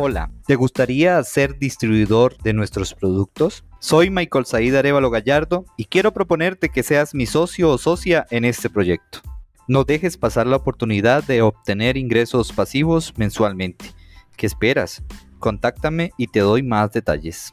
Hola, ¿te gustaría ser distribuidor de nuestros productos? Soy Michael Said Arevalo Gallardo y quiero proponerte que seas mi socio o socia en este proyecto. No dejes pasar la oportunidad de obtener ingresos pasivos mensualmente. ¿Qué esperas? Contáctame y te doy más detalles.